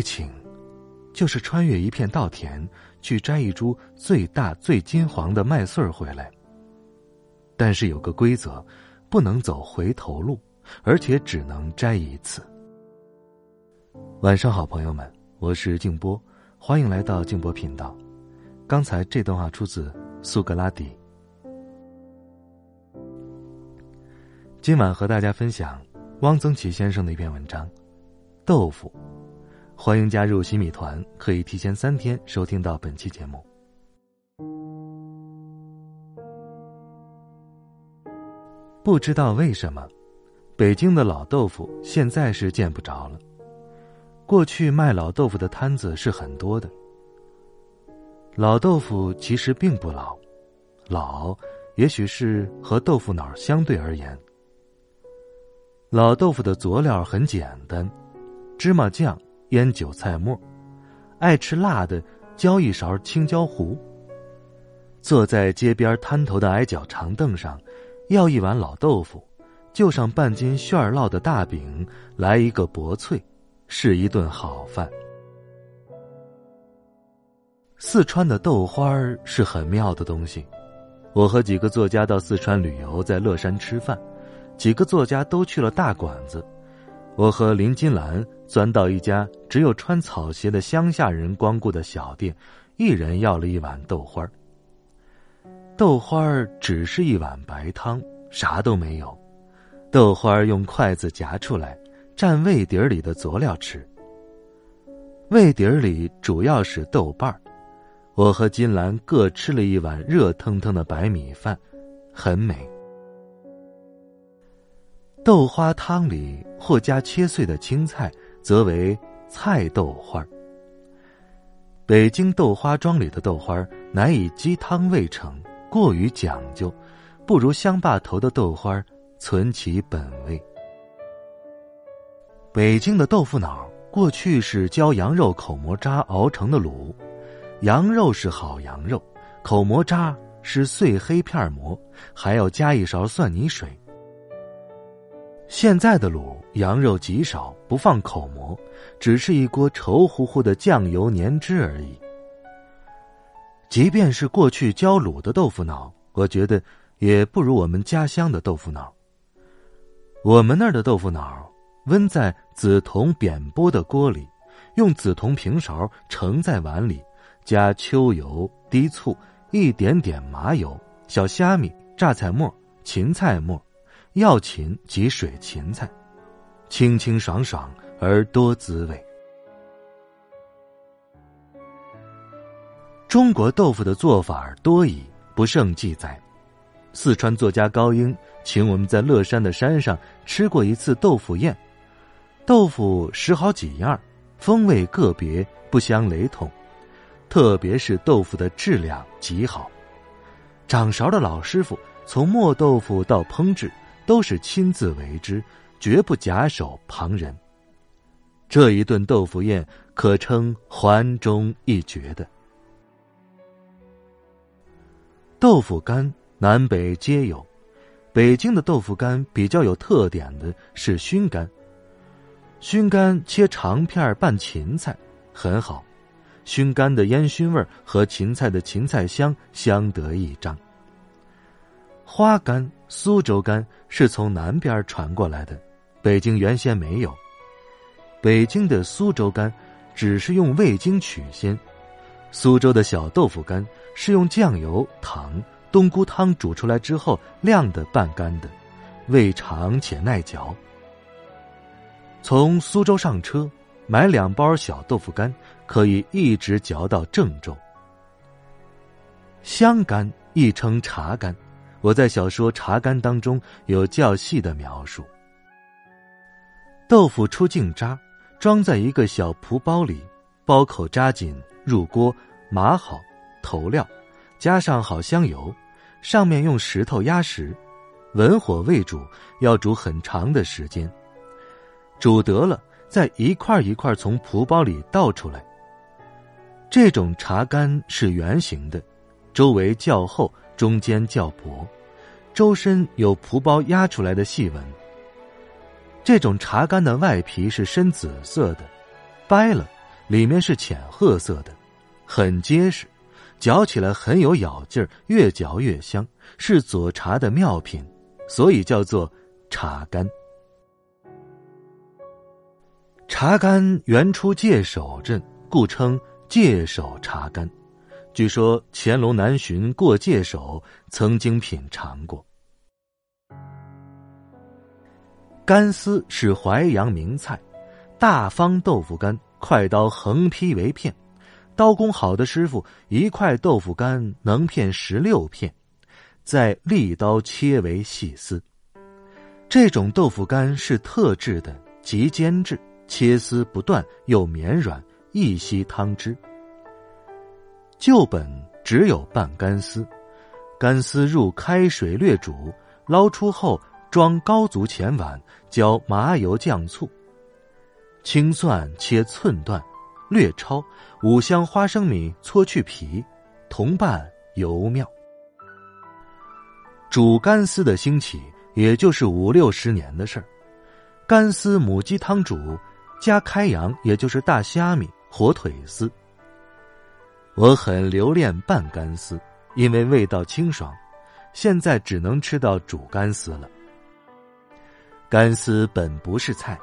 爱情，就是穿越一片稻田，去摘一株最大最金黄的麦穗儿回来。但是有个规则，不能走回头路，而且只能摘一次。晚上好，朋友们，我是静波，欢迎来到静波频道。刚才这段话出自苏格拉底。今晚和大家分享汪曾祺先生的一篇文章，《豆腐》。欢迎加入新米团，可以提前三天收听到本期节目。不知道为什么，北京的老豆腐现在是见不着了。过去卖老豆腐的摊子是很多的。老豆腐其实并不老，老也许是和豆腐脑相对而言。老豆腐的佐料很简单，芝麻酱。腌韭菜末，爱吃辣的浇一勺青椒糊。坐在街边摊头的矮脚长凳上，要一碗老豆腐，就上半斤馅儿烙的大饼，来一个薄脆，是一顿好饭。四川的豆花是很妙的东西。我和几个作家到四川旅游，在乐山吃饭，几个作家都去了大馆子。我和林金兰钻到一家只有穿草鞋的乡下人光顾的小店，一人要了一碗豆花。豆花只是一碗白汤，啥都没有。豆花用筷子夹出来，蘸味碟里的佐料吃。味碟里主要是豆瓣。我和金兰各吃了一碗热腾腾的白米饭，很美。豆花汤里或加切碎的青菜，则为菜豆花儿。北京豆花庄里的豆花乃以鸡汤味成，过于讲究，不如乡坝头的豆花儿存其本味。北京的豆腐脑过去是浇羊肉口蘑渣熬成的卤，羊肉是好羊肉，口蘑渣是碎黑片馍，还要加一勺蒜泥水。现在的卤羊肉极少，不放口蘑，只是一锅稠乎乎的酱油粘汁而已。即便是过去浇卤的豆腐脑，我觉得也不如我们家乡的豆腐脑。我们那儿的豆腐脑，温在紫铜扁钵的锅里，用紫铜平勺盛在碗里，加秋油、低醋、一点点麻油、小虾米、榨菜末、芹菜末。药芹及水芹菜，清清爽爽而多滋味。中国豆腐的做法多矣，不胜记载。四川作家高英请我们在乐山的山上吃过一次豆腐宴，豆腐十好几样，风味个别，不相雷同。特别是豆腐的质量极好，掌勺的老师傅从磨豆腐到烹制。都是亲自为之，绝不假手旁人。这一顿豆腐宴可称环中一绝的。豆腐干南北皆有，北京的豆腐干比较有特点的是熏干。熏干切长片拌芹菜，很好。熏干的烟熏味和芹菜的芹菜香相得益彰。花干、苏州干是从南边传过来的，北京原先没有。北京的苏州干只是用味精取鲜，苏州的小豆腐干是用酱油、糖、冬菇汤煮出来之后晾的半干的，味长且耐嚼。从苏州上车，买两包小豆腐干，可以一直嚼到郑州。香干亦称茶干。我在小说《茶干》当中有较细的描述。豆腐出净渣，装在一个小蒲包里，包口扎紧，入锅码好，投料，加上好香油，上面用石头压实，文火煨煮，要煮很长的时间。煮得了，再一块一块从蒲包里倒出来。这种茶干是圆形的，周围较厚，中间较薄，周身有蒲包压出来的细纹。这种茶干的外皮是深紫色的，掰了，里面是浅褐色的，很结实，嚼起来很有咬劲儿，越嚼越香，是佐茶的妙品，所以叫做茶干。茶干原出界首镇，故称界首茶干。据说乾隆南巡过界首，曾经品尝过。干丝是淮扬名菜，大方豆腐干，快刀横劈为片，刀工好的师傅一块豆腐干能片十六片，再利刀切为细丝。这种豆腐干是特制的，极坚制，切丝不断又绵软，易吸汤汁。旧本只有半干丝，干丝入开水略煮，捞出后。装高足前碗，浇麻油酱醋。青蒜切寸段，略焯五香花生米搓去皮，同拌尤妙。煮干丝的兴起，也就是五六十年的事儿。干丝母鸡汤煮，加开阳，也就是大虾米、火腿丝。我很留恋拌干丝，因为味道清爽。现在只能吃到煮干丝了。干丝本不是菜，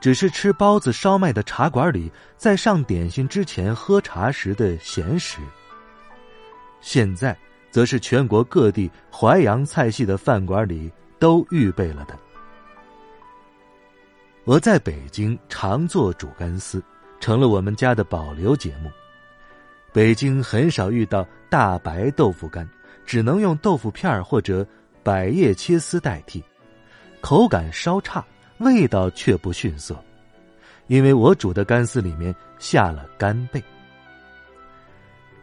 只是吃包子、烧麦的茶馆里，在上点心之前喝茶时的闲食。现在，则是全国各地淮扬菜系的饭馆里都预备了的。我在北京常做煮干丝，成了我们家的保留节目。北京很少遇到大白豆腐干，只能用豆腐片或者百叶切丝代替。口感稍差，味道却不逊色，因为我煮的干丝里面下了干贝。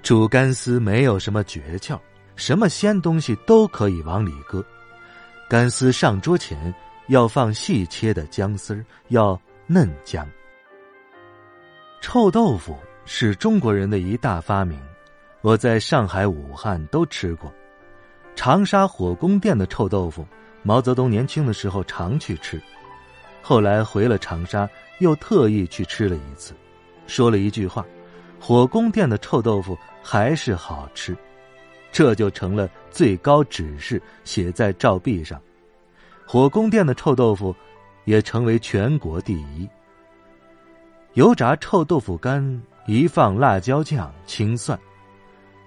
煮干丝没有什么诀窍，什么鲜东西都可以往里搁。干丝上桌前要放细切的姜丝，要嫩姜。臭豆腐是中国人的一大发明，我在上海、武汉都吃过，长沙火宫殿的臭豆腐。毛泽东年轻的时候常去吃，后来回了长沙，又特意去吃了一次，说了一句话：“火宫殿的臭豆腐还是好吃。”这就成了最高指示，写在照壁上。火宫殿的臭豆腐也成为全国第一。油炸臭豆腐干一放辣椒酱、青蒜。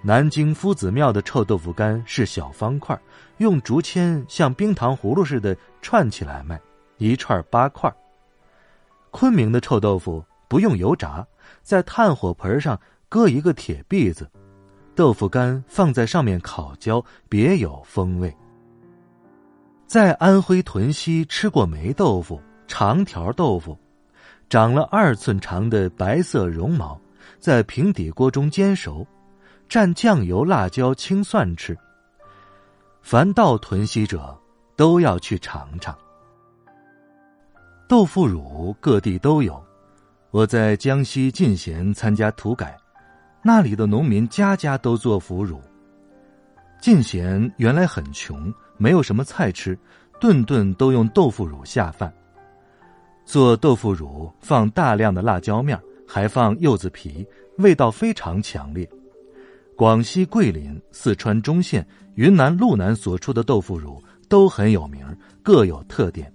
南京夫子庙的臭豆腐干是小方块，用竹签像冰糖葫芦似的串起来卖，一串八块。昆明的臭豆腐不用油炸，在炭火盆上搁一个铁篦子，豆腐干放在上面烤焦，别有风味。在安徽屯溪吃过霉豆腐、长条豆腐，长了二寸长的白色绒毛，在平底锅中煎熟。蘸酱油、辣椒、青蒜吃。凡到屯溪者，都要去尝尝。豆腐乳各地都有，我在江西进贤参加土改，那里的农民家家都做腐乳。进贤原来很穷，没有什么菜吃，顿顿都用豆腐乳下饭。做豆腐乳放大量的辣椒面，还放柚子皮，味道非常强烈。广西桂林、四川中县、云南路南所出的豆腐乳都很有名，各有特点。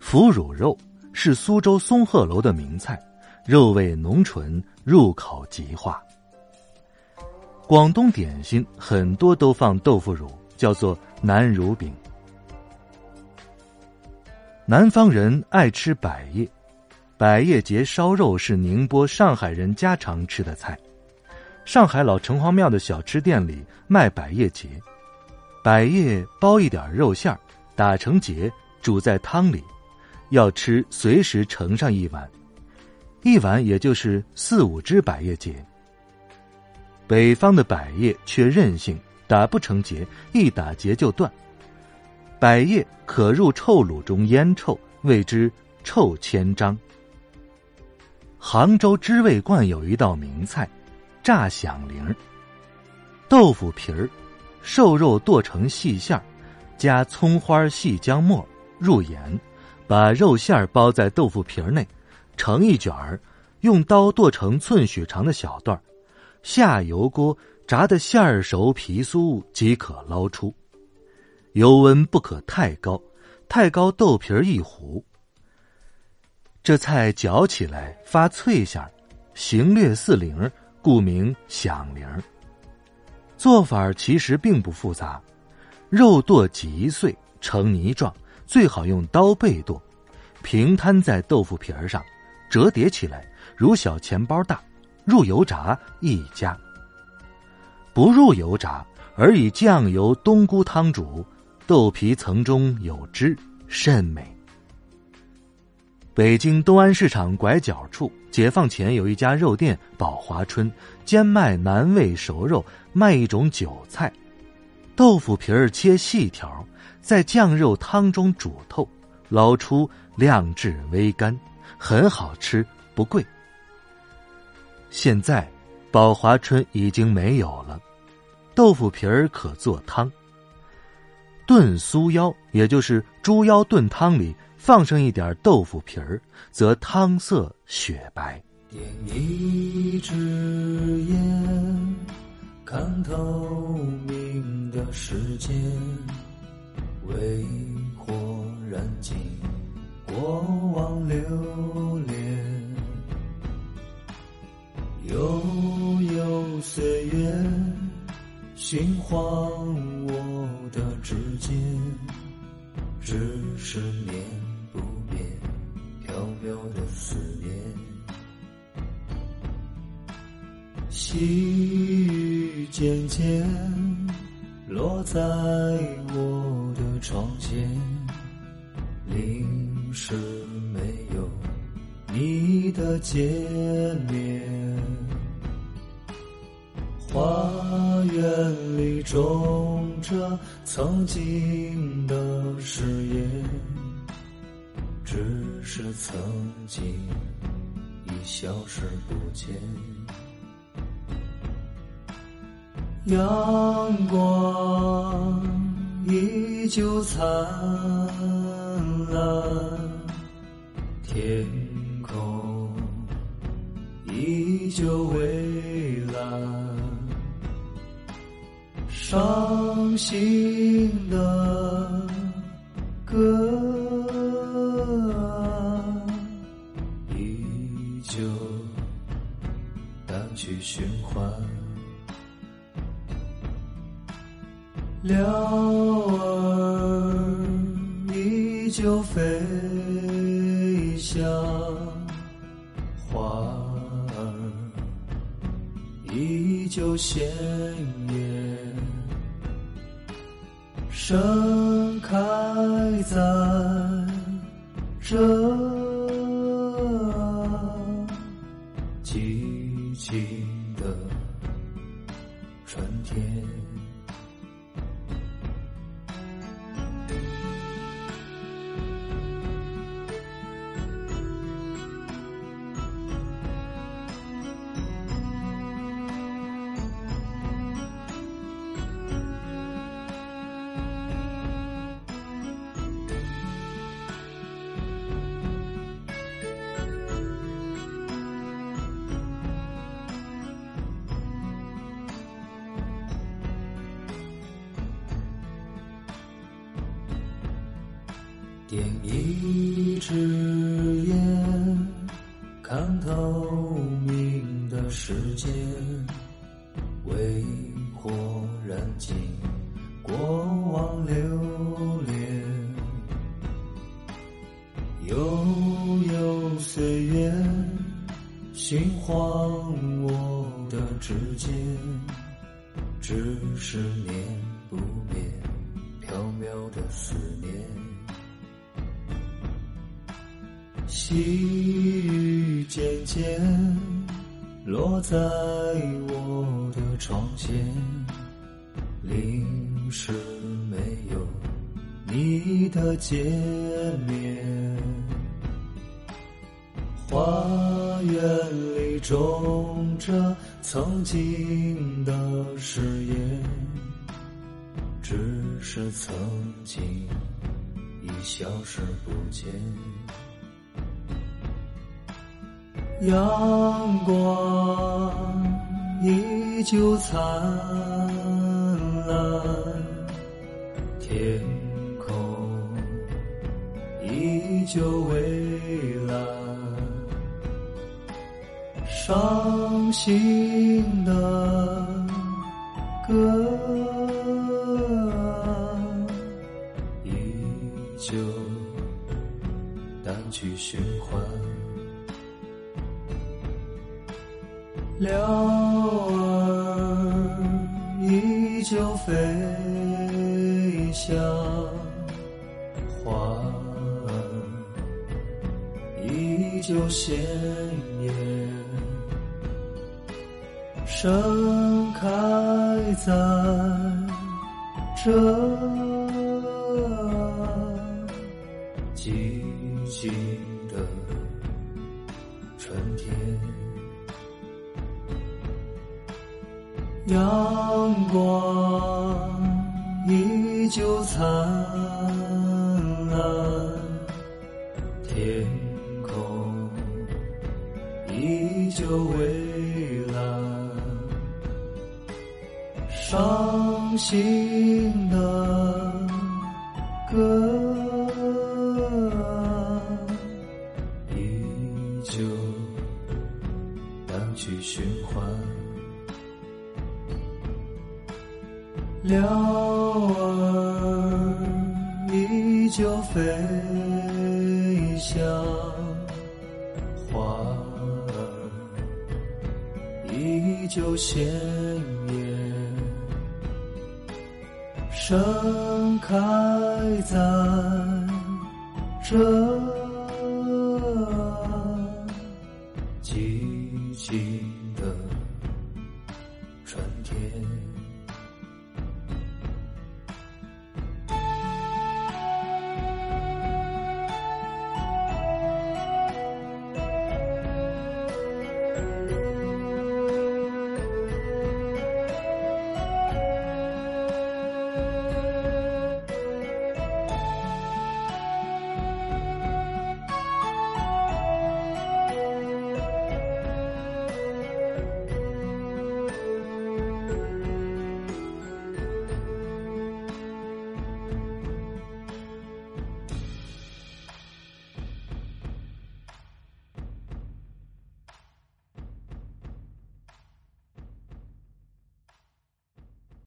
腐乳肉是苏州松鹤楼的名菜，肉味浓醇，入口即化。广东点心很多都放豆腐乳，叫做南乳饼。南方人爱吃百叶，百叶结烧肉是宁波、上海人家常吃的菜。上海老城隍庙的小吃店里卖百叶结，百叶包一点肉馅儿，打成结，煮在汤里，要吃随时盛上一碗，一碗也就是四五只百叶结。北方的百叶却韧性，打不成结，一打结就断。百叶可入臭卤中腌臭，谓之臭千张。杭州知味观有一道名菜，炸响铃。豆腐皮儿，瘦肉剁成细馅儿，加葱花、细姜末，入盐，把肉馅儿包在豆腐皮儿内，成一卷儿，用刀剁成寸许长的小段儿，下油锅炸的馅儿熟皮酥即可捞出。油温不可太高，太高豆皮儿易糊。这菜嚼起来发脆馅儿，形略似铃，故名响铃。做法其实并不复杂，肉剁极碎成泥状，最好用刀背剁，平摊在豆腐皮儿上，折叠起来如小钱包大，入油炸一家。不入油炸，而以酱油、冬菇汤煮，豆皮层中有汁，甚美。北京东安市场拐角处，解放前有一家肉店“宝华春”，兼卖南味熟肉，卖一种韭菜，豆腐皮儿切细条，在酱肉汤中煮透，捞出晾至微干，很好吃，不贵。现在，宝华春已经没有了，豆腐皮儿可做汤，炖酥腰，也就是猪腰炖汤里。放上一点豆腐皮儿，则汤色雪白。点一支烟，看透明的世界，为火燃尽过往流连，悠悠岁月，心慌我的指尖，只是念。细雨渐渐落在我的窗前，淋湿没有你的见面。花园里种着曾经的誓言。只是曾经已消失不见，阳光依旧灿烂，天空依旧蔚蓝，伤心的歌。鸟儿依旧飞翔，花儿依旧鲜艳，盛开在这。点一支烟，看透明的世界，为火燃尽过往留恋。悠悠岁月，心慌我的指尖，只是念不灭缥缈的思念。细雨渐渐落在我的窗前，淋湿没有你的见面。花园里种着曾经的誓言，只是曾经已消失不见。阳光依旧灿烂，天空依旧蔚蓝。伤心的就飞向，花儿依旧鲜艳，盛开在这依旧灿烂，天空依旧蔚蓝。伤心像，花儿依旧鲜艳，盛开在这